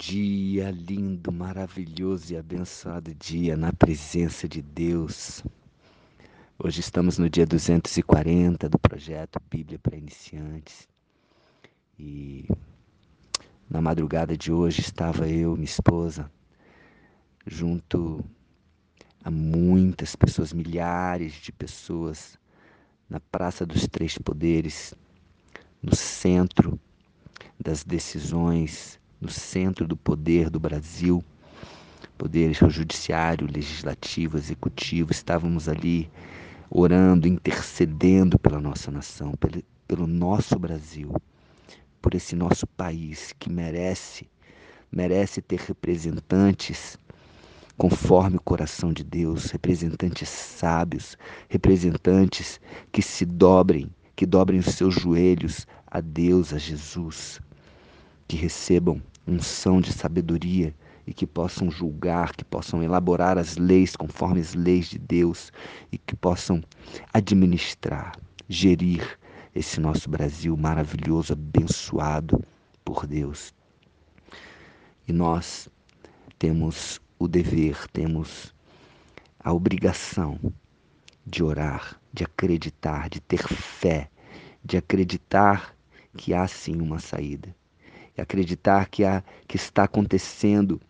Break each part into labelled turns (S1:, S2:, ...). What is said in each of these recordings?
S1: dia lindo, maravilhoso e abençoado dia na presença de Deus. Hoje estamos no dia 240 do projeto Bíblia para Iniciantes. E na madrugada de hoje estava eu, minha esposa, junto a muitas pessoas, milhares de pessoas, na Praça dos Três Poderes, no centro das decisões no centro do poder do Brasil, poder judiciário, legislativo, executivo, estávamos ali orando, intercedendo pela nossa nação, pelo, pelo nosso Brasil, por esse nosso país que merece, merece ter representantes conforme o coração de Deus, representantes sábios, representantes que se dobrem, que dobrem os seus joelhos a Deus, a Jesus, que recebam unção de sabedoria e que possam julgar, que possam elaborar as leis conforme as leis de Deus e que possam administrar, gerir esse nosso Brasil maravilhoso, abençoado por Deus. E nós temos o dever, temos a obrigação de orar, de acreditar, de ter fé, de acreditar que há sim uma saída acreditar que, há, que está acontecendo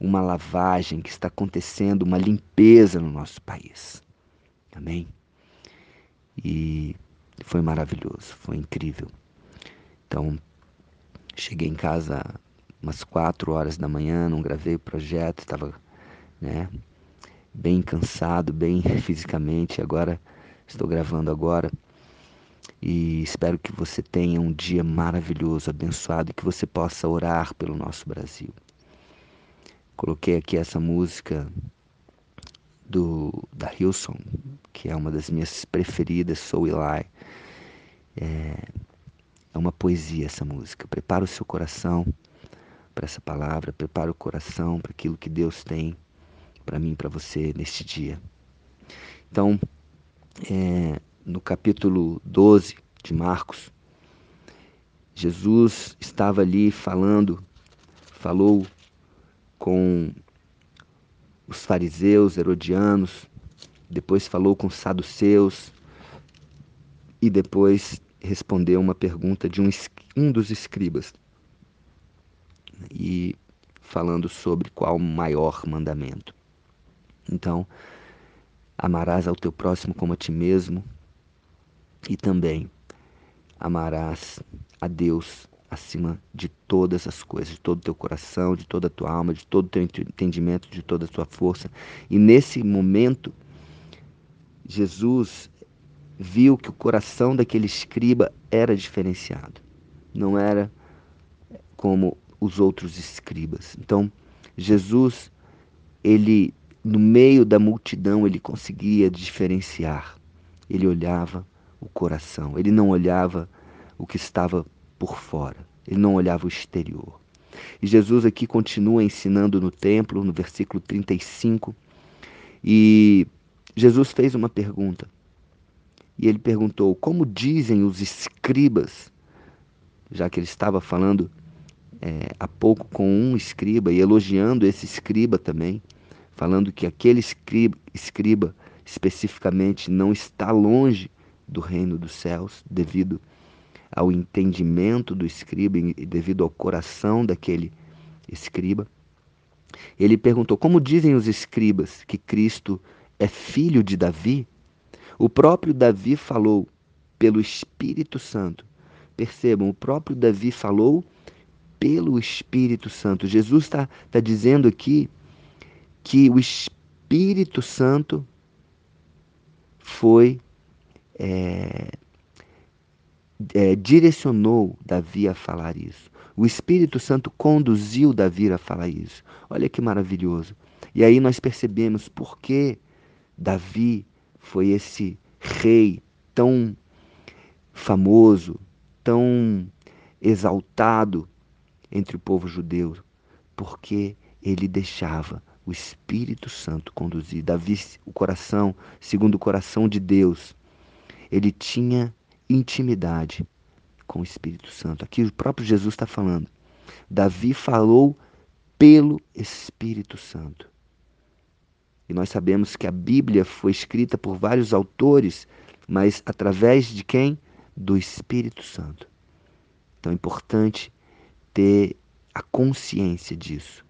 S1: uma lavagem, que está acontecendo uma limpeza no nosso país. Amém? E foi maravilhoso, foi incrível. Então, cheguei em casa umas quatro horas da manhã, não gravei o projeto, estava né, bem cansado, bem fisicamente. Agora estou gravando agora e espero que você tenha um dia maravilhoso, abençoado e que você possa orar pelo nosso Brasil. Coloquei aqui essa música do da Hilson, que é uma das minhas preferidas, Sou Eli. É, é uma poesia essa música. Prepara o seu coração para essa palavra, prepara o coração para aquilo que Deus tem para mim, para você neste dia. Então, é, no capítulo 12 de Marcos, Jesus estava ali falando, falou com os fariseus, herodianos, depois falou com os saduceus e depois respondeu uma pergunta de um, um dos escribas e falando sobre qual o maior mandamento. Então, amarás ao teu próximo como a ti mesmo, e também amarás a Deus acima de todas as coisas, de todo o teu coração, de toda a tua alma, de todo o teu entendimento, de toda a tua força. E nesse momento, Jesus viu que o coração daquele escriba era diferenciado. Não era como os outros escribas. Então, Jesus, ele no meio da multidão, ele conseguia diferenciar. Ele olhava o coração. Ele não olhava o que estava por fora. Ele não olhava o exterior. E Jesus aqui continua ensinando no templo, no versículo 35. E Jesus fez uma pergunta. E ele perguntou: Como dizem os escribas? Já que ele estava falando é, há pouco com um escriba e elogiando esse escriba também, falando que aquele escriba, escriba especificamente não está longe do reino dos céus, devido ao entendimento do escriba e devido ao coração daquele escriba. Ele perguntou: Como dizem os escribas que Cristo é filho de Davi? O próprio Davi falou pelo Espírito Santo. Percebam, o próprio Davi falou pelo Espírito Santo. Jesus está tá dizendo aqui que o Espírito Santo foi é, é, direcionou Davi a falar isso. O Espírito Santo conduziu Davi a falar isso. Olha que maravilhoso. E aí nós percebemos por que Davi foi esse rei tão famoso, tão exaltado entre o povo judeu, porque ele deixava o Espírito Santo conduzir. Davi, o coração, segundo o coração de Deus, ele tinha intimidade com o Espírito Santo. Aqui o próprio Jesus está falando. Davi falou pelo Espírito Santo. E nós sabemos que a Bíblia foi escrita por vários autores, mas através de quem? Do Espírito Santo. Então é importante ter a consciência disso.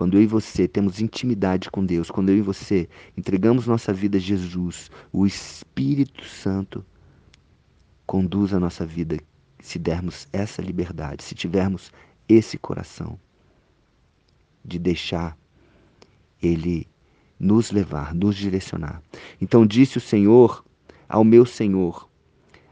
S1: Quando eu e você temos intimidade com Deus, quando eu e você entregamos nossa vida a Jesus, o Espírito Santo conduz a nossa vida se dermos essa liberdade, se tivermos esse coração de deixar Ele nos levar, nos direcionar. Então disse o Senhor ao meu Senhor: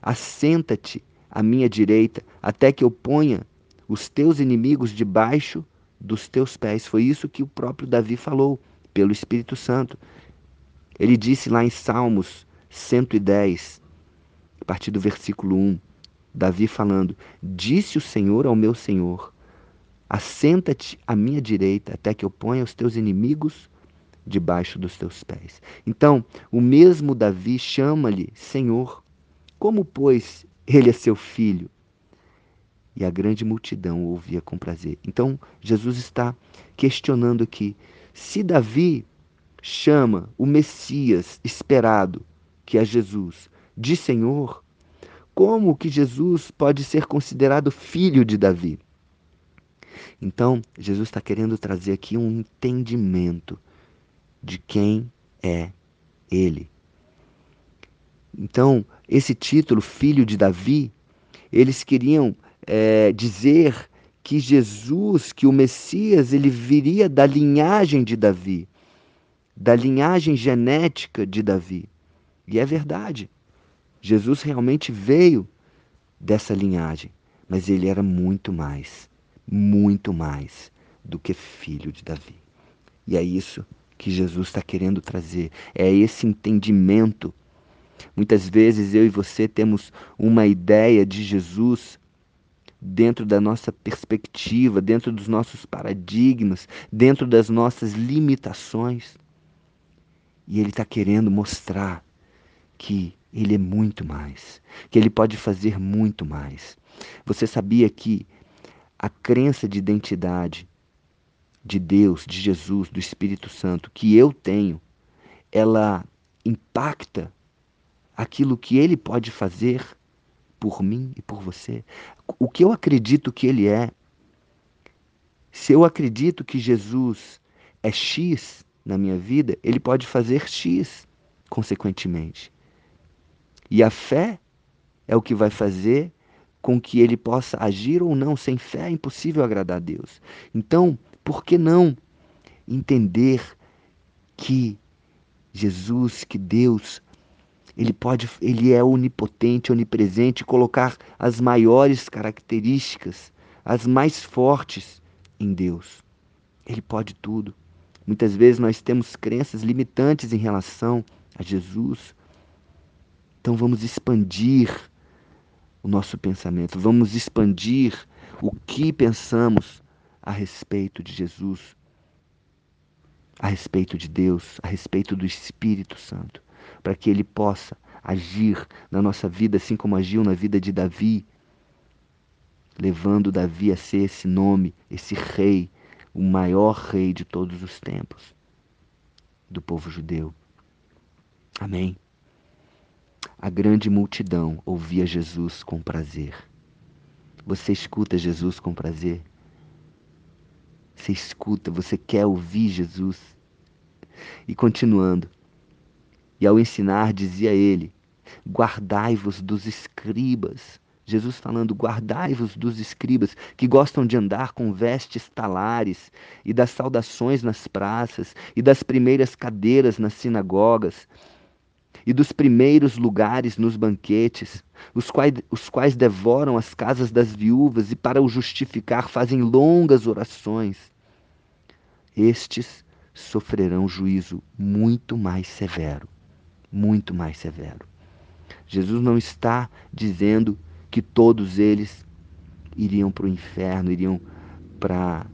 S1: Assenta-te à minha direita, até que eu ponha os teus inimigos debaixo dos teus pés. Foi isso que o próprio Davi falou pelo Espírito Santo. Ele disse lá em Salmos 110, a partir do versículo 1, Davi falando: Disse o Senhor ao meu Senhor: Assenta-te à minha direita, até que eu ponha os teus inimigos debaixo dos teus pés. Então, o mesmo Davi chama-lhe Senhor. Como, pois, ele é seu filho? E a grande multidão ouvia com prazer. Então, Jesus está questionando aqui: se Davi chama o Messias esperado, que é Jesus, de Senhor, como que Jesus pode ser considerado filho de Davi? Então, Jesus está querendo trazer aqui um entendimento de quem é ele. Então, esse título, Filho de Davi, eles queriam é, dizer que Jesus, que o Messias, ele viria da linhagem de Davi, da linhagem genética de Davi. E é verdade. Jesus realmente veio dessa linhagem, mas ele era muito mais, muito mais do que filho de Davi. E é isso que Jesus está querendo trazer. É esse entendimento. Muitas vezes eu e você temos uma ideia de Jesus dentro da nossa perspectiva, dentro dos nossos paradigmas, dentro das nossas limitações. E Ele está querendo mostrar que Ele é muito mais, que Ele pode fazer muito mais. Você sabia que a crença de identidade de Deus, de Jesus, do Espírito Santo que eu tenho, ela impacta aquilo que ele pode fazer por mim e por você. O que eu acredito que ele é. Se eu acredito que Jesus é X na minha vida, ele pode fazer X, consequentemente. E a fé é o que vai fazer com que ele possa agir ou não. Sem fé é impossível agradar a Deus. Então, por que não entender que Jesus, que Deus, ele pode, ele é onipotente, onipresente, colocar as maiores características, as mais fortes em Deus. Ele pode tudo. Muitas vezes nós temos crenças limitantes em relação a Jesus. Então vamos expandir o nosso pensamento, vamos expandir o que pensamos a respeito de Jesus, a respeito de Deus, a respeito do Espírito Santo, para que ele possa agir na nossa vida assim como agiu na vida de Davi, levando Davi a ser esse nome, esse rei, o maior rei de todos os tempos do povo judeu. Amém. A grande multidão ouvia Jesus com prazer. Você escuta Jesus com prazer? Você escuta, você quer ouvir Jesus. E continuando. E ao ensinar, dizia ele: Guardai-vos dos escribas. Jesus falando: Guardai-vos dos escribas que gostam de andar com vestes talares e das saudações nas praças e das primeiras cadeiras nas sinagogas e dos primeiros lugares nos banquetes, os quais, os quais devoram as casas das viúvas e, para o justificar, fazem longas orações. Estes sofrerão juízo muito mais severo. Muito mais severo. Jesus não está dizendo que todos eles iriam para o inferno, iriam para.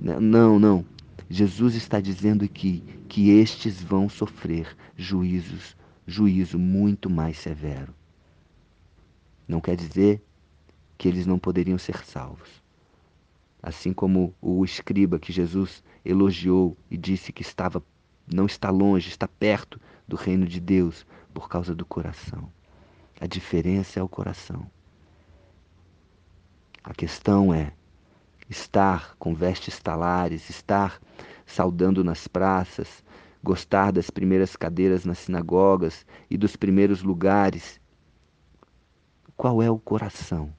S1: Não, não. Jesus está dizendo que, que estes vão sofrer juízos juízo muito mais severo. Não quer dizer que eles não poderiam ser salvos. assim como o escriba que Jesus elogiou e disse que estava não está longe, está perto do reino de Deus por causa do coração. A diferença é o coração. A questão é estar com vestes talares, estar saudando nas praças, gostar das primeiras cadeiras nas sinagogas e dos primeiros lugares. Qual é o coração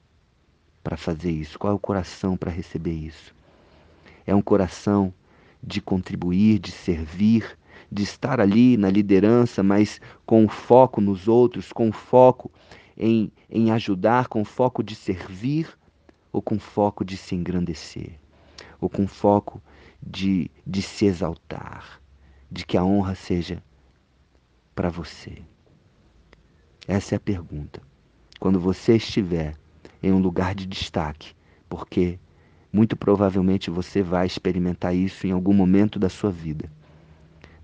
S1: para fazer isso? Qual é o coração para receber isso? É um coração de contribuir, de servir, de estar ali na liderança, mas com foco nos outros, com foco em, em ajudar, com foco de servir, ou com foco de se engrandecer, ou com foco de, de se exaltar, de que a honra seja para você. Essa é a pergunta. Quando você estiver em um lugar de destaque, porque muito provavelmente você vai experimentar isso em algum momento da sua vida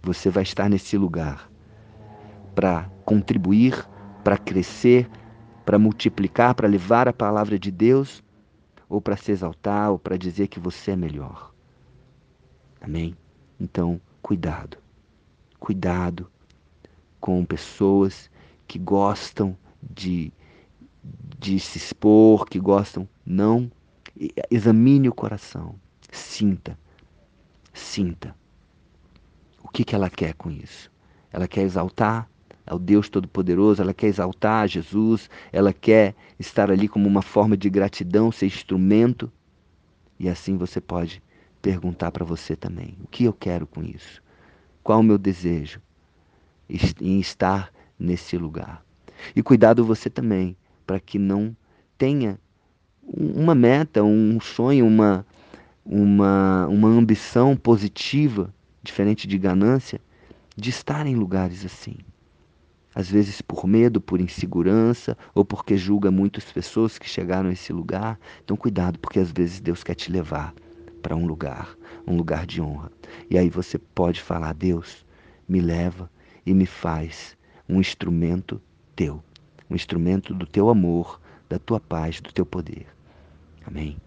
S1: você vai estar nesse lugar para contribuir, para crescer, para multiplicar, para levar a palavra de Deus, ou para se exaltar, ou para dizer que você é melhor. Amém? Então, cuidado. Cuidado com pessoas que gostam de, de se expor, que gostam. Não. Examine o coração. Sinta. Sinta. O que, que ela quer com isso? Ela quer exaltar ao Deus Todo-Poderoso, ela quer exaltar a Jesus, ela quer estar ali como uma forma de gratidão, ser instrumento. E assim você pode perguntar para você também: o que eu quero com isso? Qual o meu desejo em estar nesse lugar? E cuidado você também, para que não tenha uma meta, um sonho, uma, uma, uma ambição positiva diferente de ganância, de estar em lugares assim. Às vezes por medo, por insegurança, ou porque julga muitas pessoas que chegaram a esse lugar. Então, cuidado, porque às vezes Deus quer te levar para um lugar, um lugar de honra. E aí você pode falar: Deus, me leva e me faz um instrumento teu, um instrumento do teu amor, da tua paz, do teu poder. Amém?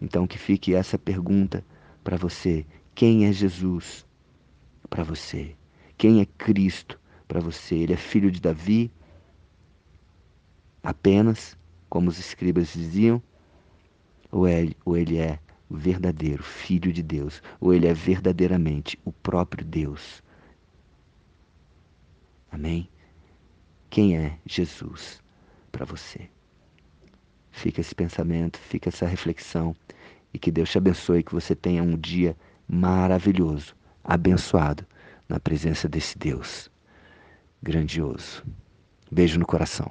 S1: Então, que fique essa pergunta para você: quem é Jesus para você? Quem é Cristo para você? Ele é filho de Davi? Apenas, como os escribas diziam? Ou ele, ou ele é o verdadeiro Filho de Deus? Ou ele é verdadeiramente o próprio Deus? Amém? Quem é Jesus para você? Fica esse pensamento, fica essa reflexão e que Deus te abençoe, que você tenha um dia maravilhoso abençoado na presença desse Deus grandioso. Beijo no coração.